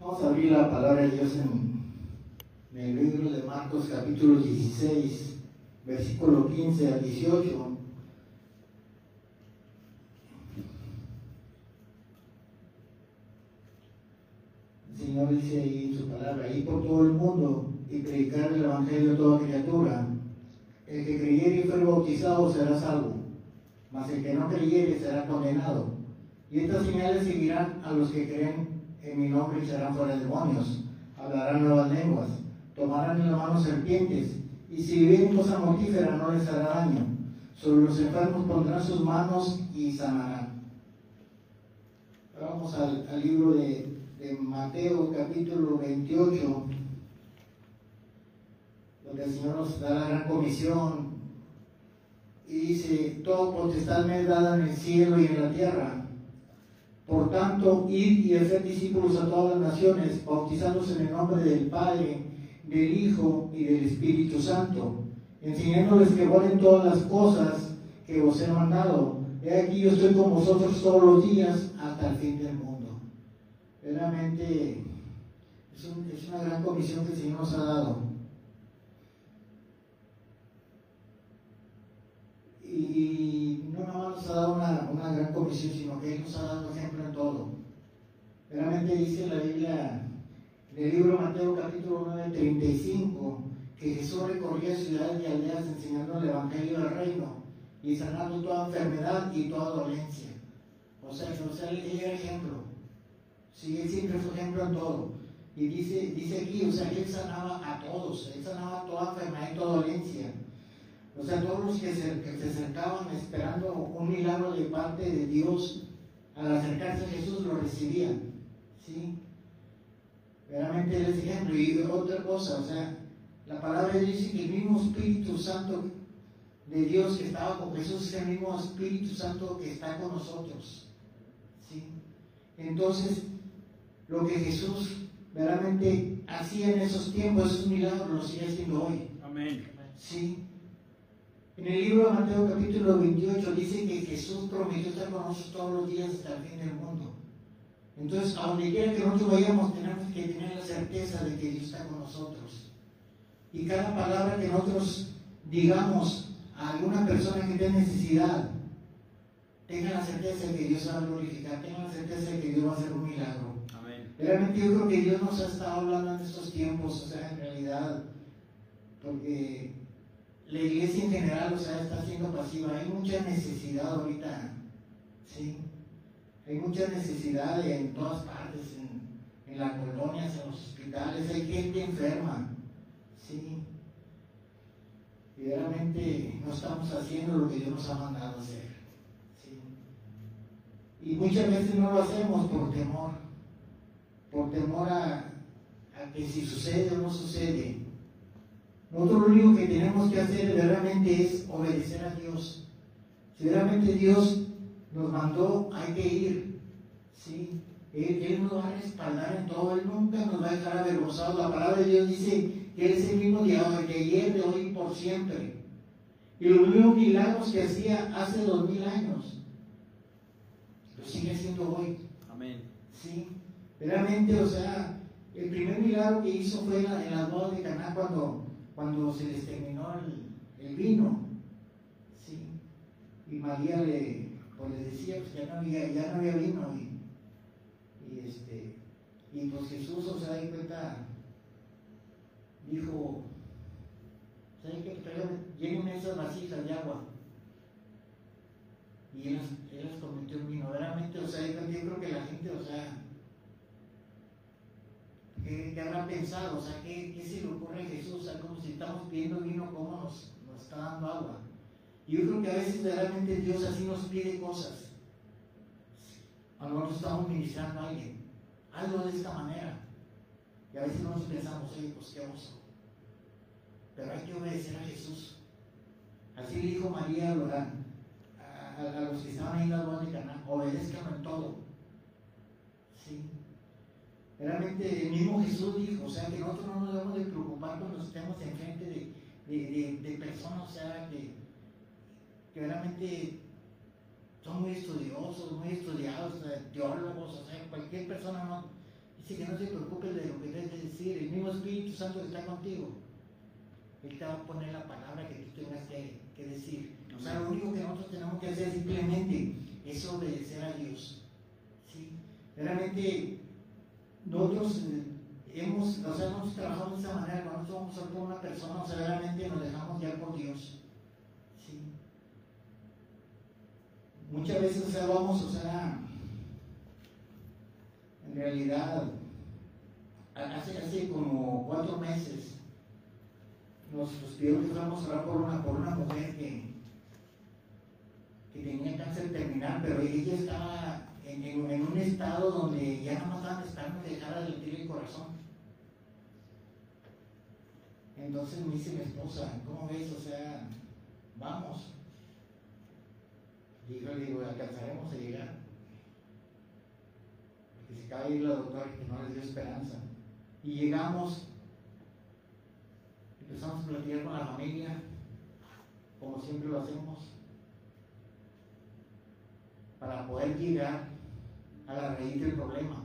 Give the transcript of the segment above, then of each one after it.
Vamos a abrir la palabra de Dios en, el libro de Marcos, capítulo 16, versículo 15 al 18. El Señor dice ahí en su palabra, ir por todo el mundo y predicar el Evangelio a toda criatura. El que creyere y fuere bautizado será salvo, mas el que no creyere será condenado. Y estas señales seguirán a los que creen en mi nombre y serán fuera demonios. Hablarán nuevas lenguas, tomarán en la mano serpientes, y si viven cosa mortífera no les hará daño. Sobre los enfermos pondrán sus manos y sanarán. Vamos al, libro de, de Mateo capítulo 28 donde el Señor nos da la gran comisión y dice, todo potestad me es dada en el cielo y en la tierra. Por tanto, id y hacer discípulos a todas las naciones, bautizándose en el nombre del Padre, del Hijo y del Espíritu Santo, enseñándoles que guarden todas las cosas que os he mandado. He aquí yo estoy con vosotros todos los días hasta el fin del mundo. Realmente es, un, es una gran comisión que el Señor nos ha dado. y no nos ha dado una, una, gran comisión, sino que Él nos ha dado. Realmente dice la Biblia, en el libro Mateo capítulo 9, 35, que Jesús recorría ciudades y aldeas enseñando el Evangelio del Reino y sanando toda enfermedad y toda dolencia. O sea, Él era ejemplo. Sí, Él siempre fue ejemplo en todo. Y dice, dice aquí, o sea, Él sanaba a todos, Él sanaba toda enfermedad y toda dolencia. O sea, todos los que se, que se acercaban esperando un milagro de parte de Dios, al acercarse a Jesús lo recibían. ¿Sí? Realmente Él es ejemplo. Y otra cosa, o sea, la palabra dice que el mismo Espíritu Santo de Dios que estaba con Jesús es el mismo Espíritu Santo que está con nosotros. ¿Sí? Entonces, lo que Jesús realmente hacía en esos tiempos, esos milagros, lo sigue haciendo hoy. Amén. ¿Sí? En el libro de Mateo capítulo 28 dice que Jesús prometió estar con nosotros todos los días hasta el fin del mundo. Entonces, a donde quiera que nosotros vayamos, tenemos que tener la certeza de que Dios está con nosotros. Y cada palabra que nosotros digamos a alguna persona que tenga necesidad, tenga la certeza de que Dios va a glorificar, tenga la certeza de que Dios va a hacer un milagro. Amén. Realmente yo creo que Dios nos ha estado hablando en estos tiempos, o sea, en realidad, porque la iglesia en general, o sea, está siendo pasiva. Hay mucha necesidad ahorita, ¿sí? Hay mucha necesidad en todas partes, en, las colonias, en los hospitales, hay gente enferma, ¿sí? Y realmente no estamos haciendo lo que Dios nos ha mandado hacer. Y muchas veces no lo hacemos por temor, por temor a, a que si sucede o no sucede, nosotros lo único que tenemos que hacer realmente es obedecer a Dios. Si realmente Dios nos mandó, hay que ir. ¿sí? Él, él, nos va a respaldar en todo, Él nunca nos va a dejar avergonzados. La palabra de Dios dice que Él es el mismo de ayer, de hoy y por siempre. Y los mismos milagros que hacía hace dos mil años, lo sigue haciendo hoy. Amén. ¿sí? Realmente, o sea, el primer milagro que hizo fue en, la, en las bodas de Caná cuando cuando se les terminó el, el vino, ¿sí? Y María le, pues les decía, pues ya no había, ya no había vino, y, y, este, y pues Jesús, o sea, de cuenta, dijo, ¿saben qué? Llévenme esas vasijas de agua. Y él, las convirtió en vino. Realmente, o sea, yo creo que la gente, o sea, ¿Qué, ¿Qué, habrá pensado? O sea, ¿qué, ¿qué, se le ocurre a Jesús? O sea, como si estamos pidiendo vino, ¿cómo nos está dando agua? Yo creo que a veces realmente Dios así nos pide cosas. A lo estamos ministrando a alguien. Algo de esta manera. Y a veces no nos pensamos, oye, pues qué oso. Pero hay que obedecer a Jesús. Así le dijo María a, a, a, los que estaban ahí en la boda de Caná, obedezcan en todo. ¿Sí? Realmente el mismo Jesús dijo, o sea, que nosotros no nos debemos de preocupar cuando estemos enfrente de, de, de, de personas, o sea, que, que, realmente son muy estudiosos, muy estudiados, teólogos, o sea, cualquier persona no, dice que no se preocupe de lo que debes decir, el mismo Espíritu Santo está contigo, Él te va a poner la palabra que tú tengas que, decir. O sea, lo único que nosotros tenemos que hacer simplemente es obedecer a Dios. ¿sí? Realmente nosotros eh, hemos, o sea, hemos trabajado de esa manera, cuando hablar con una persona, o sea, realmente nos dejamos guiar por Dios. ¿sí? Muchas veces, o sea, vamos, o sea, en realidad, hace, hace como cuatro meses, nos, nos pidieron que fuéramos a hablar por una, por una mujer que, que tenía cáncer terminal, pero ella estaba en, en, un estado donde ya no más estaban esperando que dejara de latir el corazón. Entonces me dice mi esposa, ¿cómo ves? O sea, vamos. Y yo le digo, alcanzaremos a llegar. Porque se acaba de ir la doctora que no les dio esperanza. Y llegamos, empezamos a platicar con la familia, como siempre lo hacemos, para poder llegar a la raíz del problema.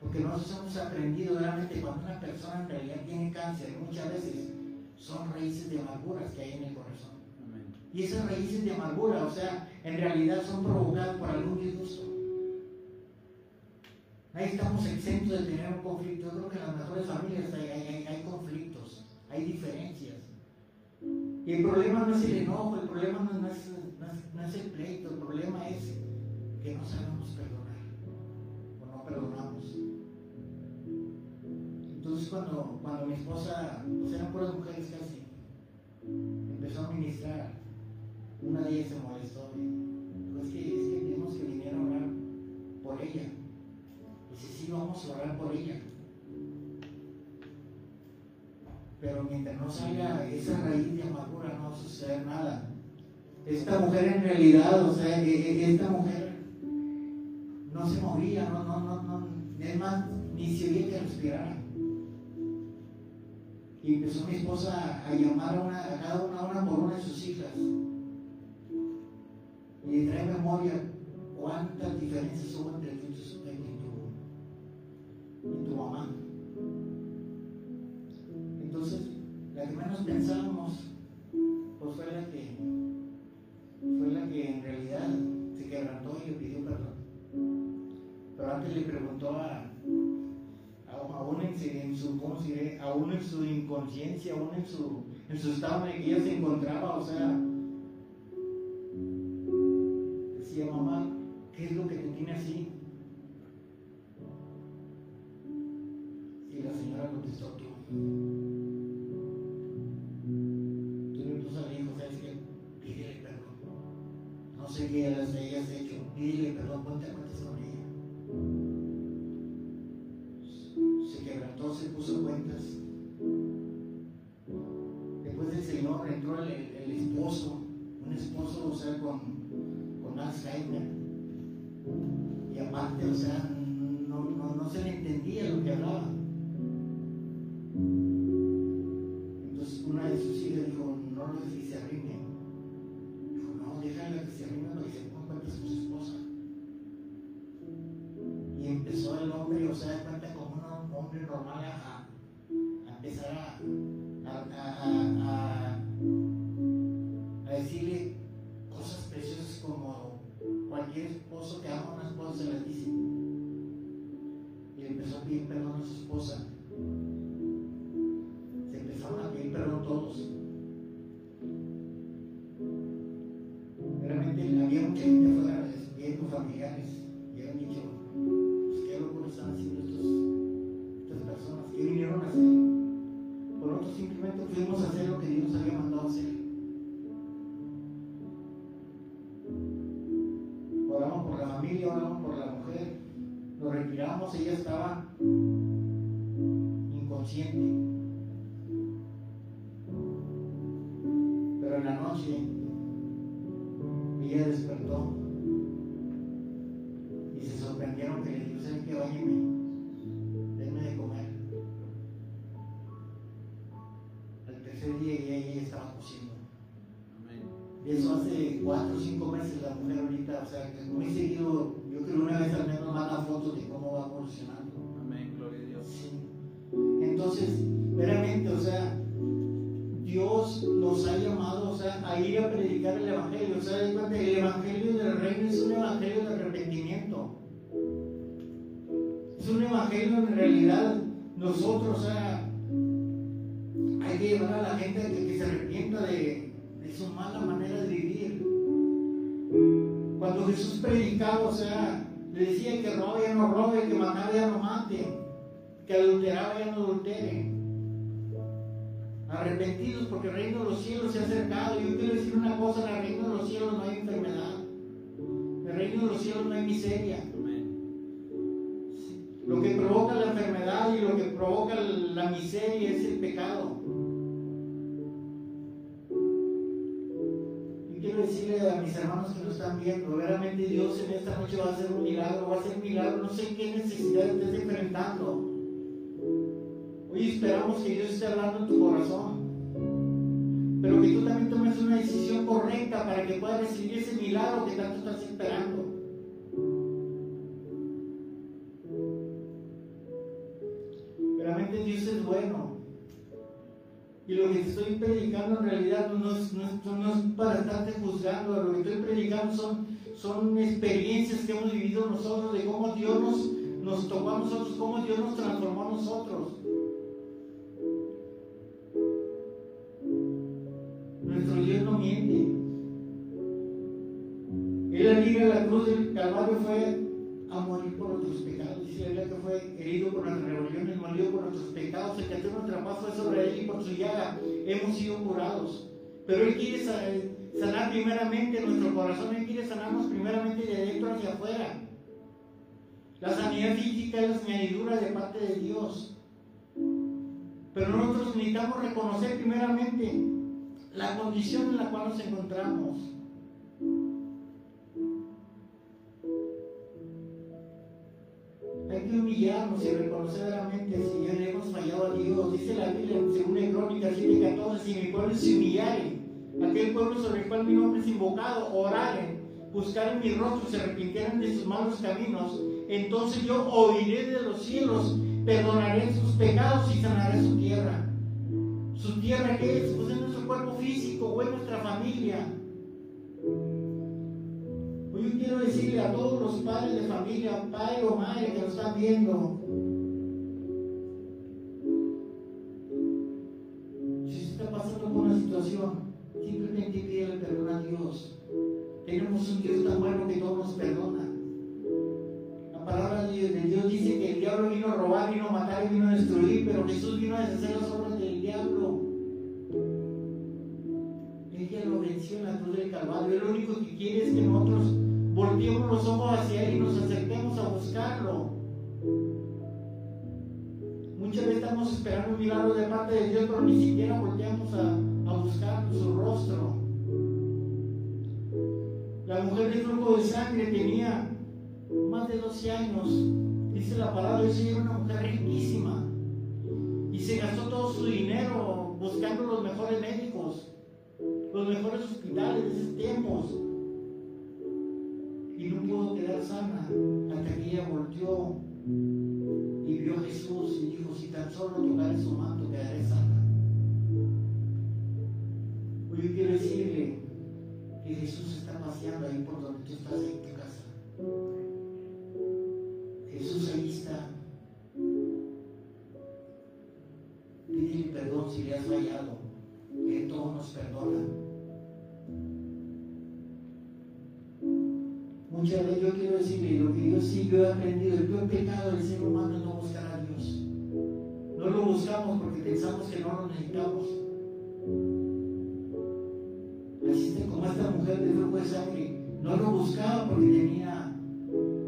Porque nosotros hemos aprendido realmente cuando una persona en realidad tiene cáncer, muchas veces son raíces de amarguras que hay en el corazón. Y esas raíces de amargura, o sea, en realidad son provocadas por algún disgusto. Ahí estamos exentos de tener un conflicto. Yo creo que en las mejores familias hay, hay, hay conflictos, hay diferencias. Y el problema no es el enojo, el problema no, es, no, es, no es el pleito, el problema es que no sabemos perdonar o no perdonamos. Entonces cuando, cuando mi esposa, sea, eran puras mujeres casi, empezó a ministrar, una de ellas se molestó. Dijo, es que, es que tenemos que venir a orar por ella. Dice, sí, vamos a orar por ella. Pero mientras no salga esa raíz de amargura, no va a suceder nada. Esta mujer en realidad, o sea, esta mujer no se movía, no, no, no, no, es más, ni se oía que respirara. Y empezó mi esposa a llamar a, una, a cada una por una de sus hijas. Y trae memoria cuántas diferencias hubo entre tú y tu, y tu mamá. Entonces, la que menos pensábamos, pues fue la que, fue la que en realidad se quebrantó y le pidió perdón. Pero antes le preguntó a, aún en, su. Aún en su inconsciencia, aún en su, en su estado en el que ella se encontraba, o sea, De eso hace cuatro o cinco meses la mujer ahorita, o sea, que muy seguido, yo creo una vez al menos manda fotos de cómo va evolucionando. Amén, gloria a Dios. Sí. Entonces, veramente, o sea, Dios nos ha llamado, o sea, a ir a predicar el Evangelio. O sea, el Evangelio del Reino es un Evangelio de arrepentimiento. Es un Evangelio en realidad, nosotros, o sea, hay que llevar a la gente a que, se arrepienta de, de su mala manera de vivir. Cuando Jesús predicaba, o sea, le decía que robe ya no robe, que mataba ya no mate, que adulteraba ya no adultere. Arrepentidos porque el reino de los cielos se ha acercado. Yo quiero decir una cosa, en el reino de los cielos no hay enfermedad. En el reino de los cielos no hay miseria. Lo que provoca la enfermedad y lo que provoca la miseria es el pecado. Mis hermanos que lo están viendo, verdaderamente Dios en esta noche va a hacer un milagro, va a hacer un milagro, no sé qué necesidad estés enfrentando. Hoy esperamos que Dios esté hablando en tu corazón, pero que tú también tomes una decisión correcta para que puedas recibir ese milagro que tanto estás esperando. Lo estoy predicando en realidad no es, para estarte juzgando, lo que estoy predicando son, experiencias que hemos vivido nosotros, de cómo Dios nos, nos tocó a nosotros, cómo Dios nos transformó a nosotros. Nuestro Dios no miente. Él al la cruz del Calvario fue a morir por nuestros pecados. Dice la que fue herido por nuestras rebeliones, molido por nuestros pecados, el que hace nuestra paz fue sobre él y por su llaga hemos sido curados. Pero Él quiere sanar primeramente nuestro corazón, Él quiere sanarnos primeramente de adentro hacia afuera. La sanidad física es la añadidura de parte de Dios. Pero nosotros necesitamos reconocer primeramente la condición en la cual nos encontramos. Humillarnos y reconocer realmente, Señor, hemos fallado a Dios. Dice la Biblia, según en Crónicas 7:14, si mi pueblo se humillare, aquel pueblo sobre el cual mi nombre es invocado, oraren, buscaren mi rostro, se arrepintieran de sus malos caminos, entonces yo oiré de los cielos, perdonaré sus pecados y sanaré su tierra. ¿Su tierra qué es? Pues es nuestro cuerpo físico o es nuestra familia decirle a todos los padres de familia, padre o madre que nos están viendo, si está pasando por una situación, simplemente pídele perdón a Dios. Tenemos un Dios tan bueno que todo nos perdona. La palabra de Dios dice que el diablo vino a robar, vino a matar y vino a destruir, pero Jesús vino a deshacer las volteemos los ojos hacia Él y nos acerquemos a buscarlo. Muchas veces estamos esperando un milagro de parte de Dios, pero ni siquiera volteamos a, buscar su rostro. La mujer de flujo de sangre tenía más de 12 años. Dice la palabra, ella era una mujer riquísima. Y se gastó todo su dinero buscando los mejores médicos, los mejores hospitales de esos tiempos y no pudo quedar sana hasta que ella volteó y vio a Jesús y dijo, si tan solo tocaré su manto quedaré sana. Hoy yo quiero decirle que Jesús está paseando ahí por donde tú estás en tu casa. Jesús ahí está. Pídele perdón si le has fallado, que todos nos perdonan. Muchas veces yo quiero decirle, lo que yo sí yo he aprendido, el peor pecado del ser humano es no buscar a Dios. No lo buscamos porque pensamos que no lo necesitamos. Así es como esta mujer de grupo de sangre, no lo buscaba porque tenía,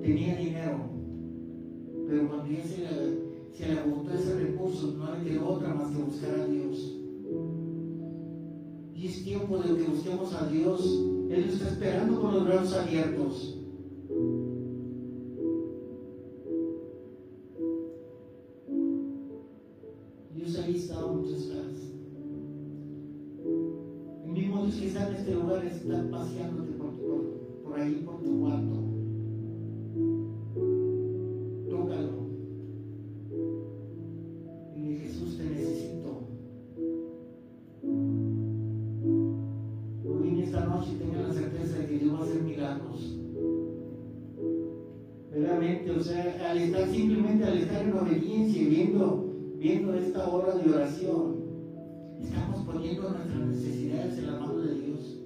tenía dinero. Pero cuando ella se le, se le agotó ese recurso, no le quedó otra más que buscar a Dios. Y es tiempo de que busquemos a Dios. Él está esperando con los brazos abiertos. O sea, al estar simplemente, al estar en obediencia y viendo, viendo esta hora de oración, estamos poniendo nuestras necesidades en la mano de Dios.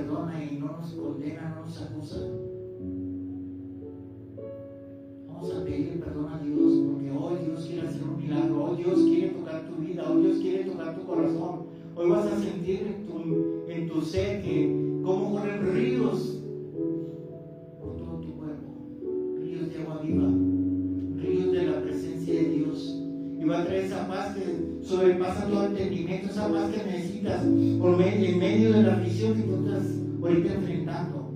Perdona y no nos condena, no nos acusa. Vamos a pedirle perdón a Dios porque hoy Dios quiere hacer un milagro, hoy Dios quiere tocar tu vida, hoy Dios quiere tocar tu corazón. Hoy vas a sentir en tu, en tu ser que sobrepasa todo entendimiento, esa paz que necesitas en medio de la aflicción que tú estás ahorita enfrentando.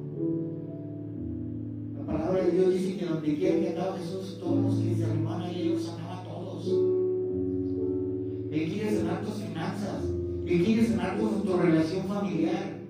La palabra de Dios dice que donde quiera que andaba Jesús, todos los que se arrimaban a él, los sanaba a todos. Él quiere sanar tus finanzas, Él quiere sanar tu, tu relación familiar,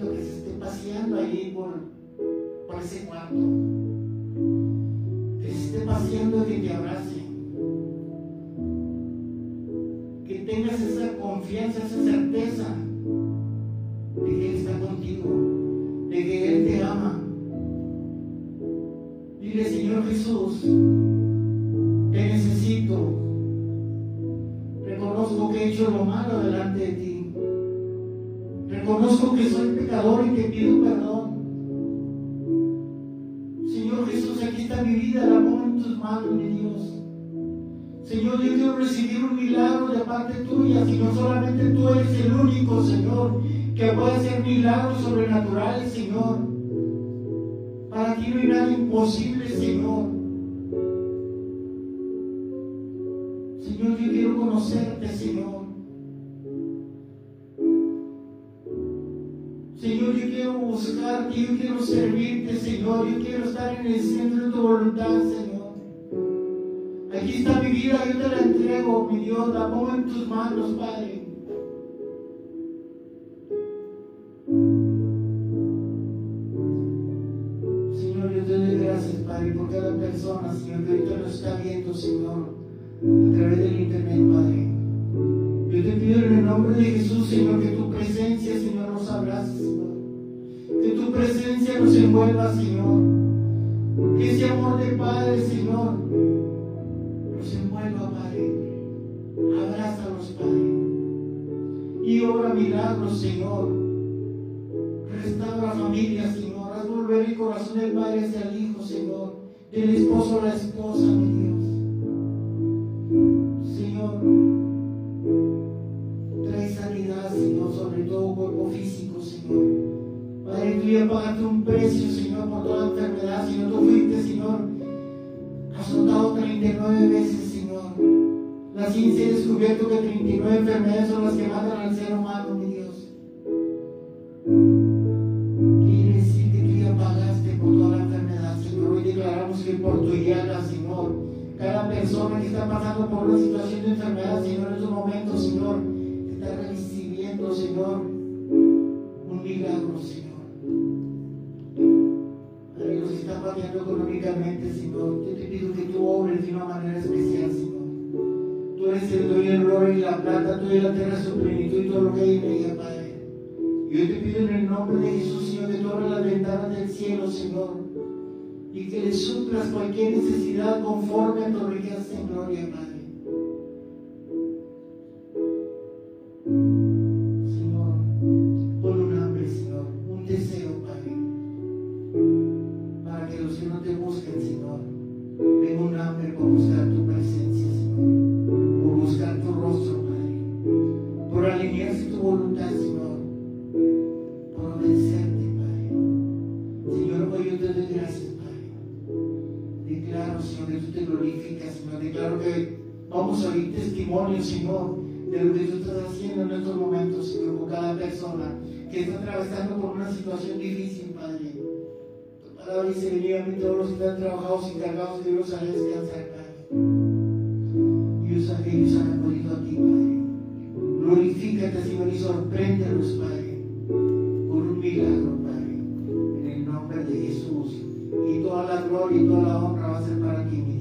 Que se esté paseando ahí por, por ese cuarto. Que se esté paseando que te abrace. Que tengas esa confianza, esa certeza de que Él está contigo, de que Él te ama. Dile, Señor Jesús, te necesito. Reconozco que he hecho lo malo delante de ti. Soy pecador y te pido perdón. Señor Jesús, aquí está mi vida, la pongo en tus manos, mi Dios. Señor, yo quiero recibir un milagro de parte tuya, sino solamente tú eres el único, Señor, que puede hacer milagros sobrenaturales, Señor. Para ti no hay nada imposible. Señor, Señor. Yo quiero estar en el centro de tu voluntad, Señor. Aquí está mi vida, yo te la entrego, mi Dios, la pongo en tus manos, Padre. Señor, yo te doy gracias, Padre, por cada persona, Señor, que ahorita lo está viendo, Señor, a través del internet, Padre. Yo te pido en el nombre de Jesús, Señor, que tu presencia, Señor, nos abrace, Señor. Que tu presencia nos envuelva, Señor. Que ese amor de Padre, Señor, nos envuelva, Padre. Abrázalos, Padre. Y obra milagros, Señor. Restaura familia, Señor. Haz volver el corazón del Padre hacia el Hijo, Señor. Del esposo a la esposa, mi Dios. Señor, trae sanidad, Señor, sobre todo cuerpo físico, Señor. Padre, tú ya pagaste un precio, Señor, por toda enfermedad. Señor, tú fuiste, Señor, azotado 39 veces, Señor. La ciencia ha descubierto que 39 enfermedades son las que matan al ser humano, mi Dios. Quiere decir que tú ya pagaste por toda la enfermedad, Señor. Hoy declaramos que por tu llaga, Señor, cada persona que está pasando por una situación de enfermedad, Señor, en estos momentos, Señor, está recibiendo, Señor, una manera especial, Señor. Tú eres el dueño del oro y la plata, tú eres la tierra su y todo lo que hay en ella, Padre. Yo te pido en el nombre de Jesús, Señor, que tú abras las ventanas del cielo, Señor, y que le suplas cualquier necesidad conforme a tu riqueza en gloria, Padre. Declaro que vamos a oír testimonio, Señor, de lo que tú estás haciendo en estos momentos, Señor, con cada persona que está atravesando por una situación difícil, Padre. Tu palabra dice, venid a mí todos los que están trabajados y cargados, que los haré descansar, Padre. Y ellos han acudido a ti, Padre. Glorifícate, Señor, y sorpréndelos, Padre, por un milagro, Padre, en el nombre de Jesús. Y toda la gloria y toda la honra va a ser para ti, mi